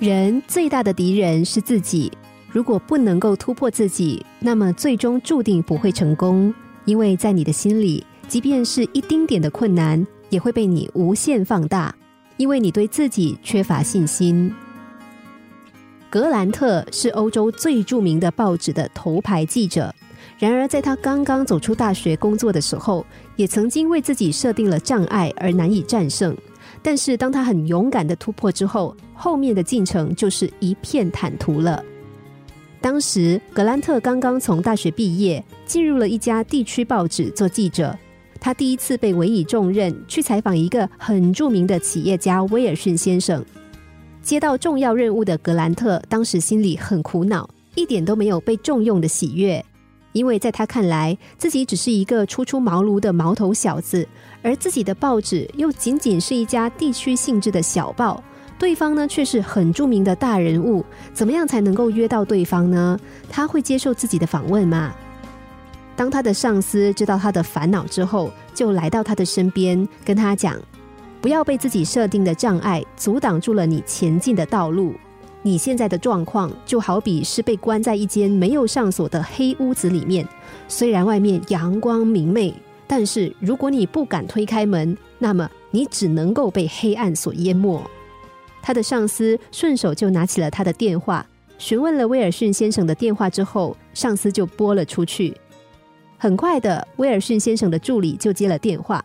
人最大的敌人是自己。如果不能够突破自己，那么最终注定不会成功。因为在你的心里，即便是一丁点的困难，也会被你无限放大。因为你对自己缺乏信心。格兰特是欧洲最著名的报纸的头牌记者，然而在他刚刚走出大学工作的时候，也曾经为自己设定了障碍而难以战胜。但是当他很勇敢的突破之后，后面的进程就是一片坦途了。当时格兰特刚刚从大学毕业，进入了一家地区报纸做记者。他第一次被委以重任，去采访一个很著名的企业家威尔逊先生。接到重要任务的格兰特，当时心里很苦恼，一点都没有被重用的喜悦。因为在他看来，自己只是一个初出茅庐的毛头小子，而自己的报纸又仅仅是一家地区性质的小报。对方呢，却是很著名的大人物，怎么样才能够约到对方呢？他会接受自己的访问吗？当他的上司知道他的烦恼之后，就来到他的身边，跟他讲：“不要被自己设定的障碍阻挡住了你前进的道路。你现在的状况就好比是被关在一间没有上锁的黑屋子里面，虽然外面阳光明媚，但是如果你不敢推开门，那么你只能够被黑暗所淹没。”他的上司顺手就拿起了他的电话，询问了威尔逊先生的电话之后，上司就拨了出去。很快的，威尔逊先生的助理就接了电话。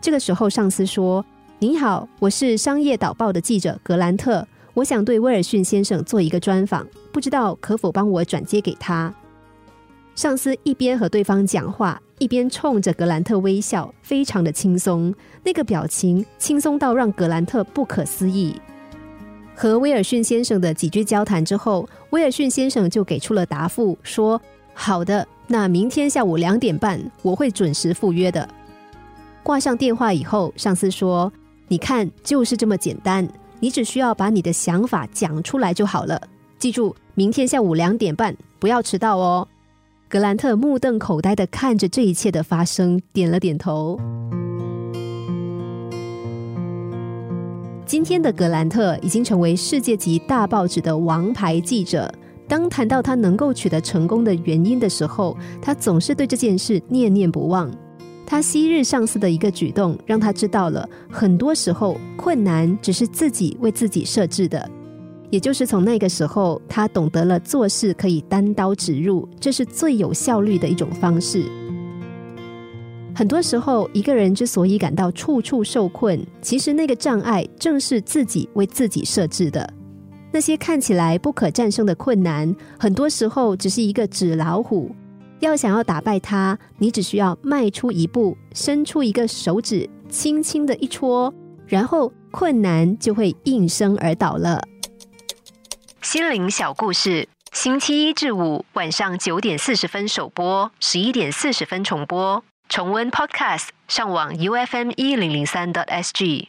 这个时候，上司说：“您好，我是商业导报的记者格兰特，我想对威尔逊先生做一个专访，不知道可否帮我转接给他？”上司一边和对方讲话，一边冲着格兰特微笑，非常的轻松，那个表情轻松到让格兰特不可思议。和威尔逊先生的几句交谈之后，威尔逊先生就给出了答复，说：“好的，那明天下午两点半我会准时赴约的。”挂上电话以后，上司说：“你看，就是这么简单，你只需要把你的想法讲出来就好了。记住，明天下午两点半不要迟到哦。”格兰特目瞪口呆的看着这一切的发生，点了点头。今天的格兰特已经成为世界级大报纸的王牌记者。当谈到他能够取得成功的原因的时候，他总是对这件事念念不忘。他昔日上司的一个举动，让他知道了很多时候困难只是自己为自己设置的。也就是从那个时候，他懂得了做事可以单刀直入，这是最有效率的一种方式。很多时候，一个人之所以感到处处受困，其实那个障碍正是自己为自己设置的。那些看起来不可战胜的困难，很多时候只是一个纸老虎。要想要打败它，你只需要迈出一步，伸出一个手指，轻轻的一戳，然后困难就会应声而倒了。心灵小故事，星期一至五晚上九点四十分首播，十一点四十分重播。重温 Podcast，上网 U F M 一零零三 t S G。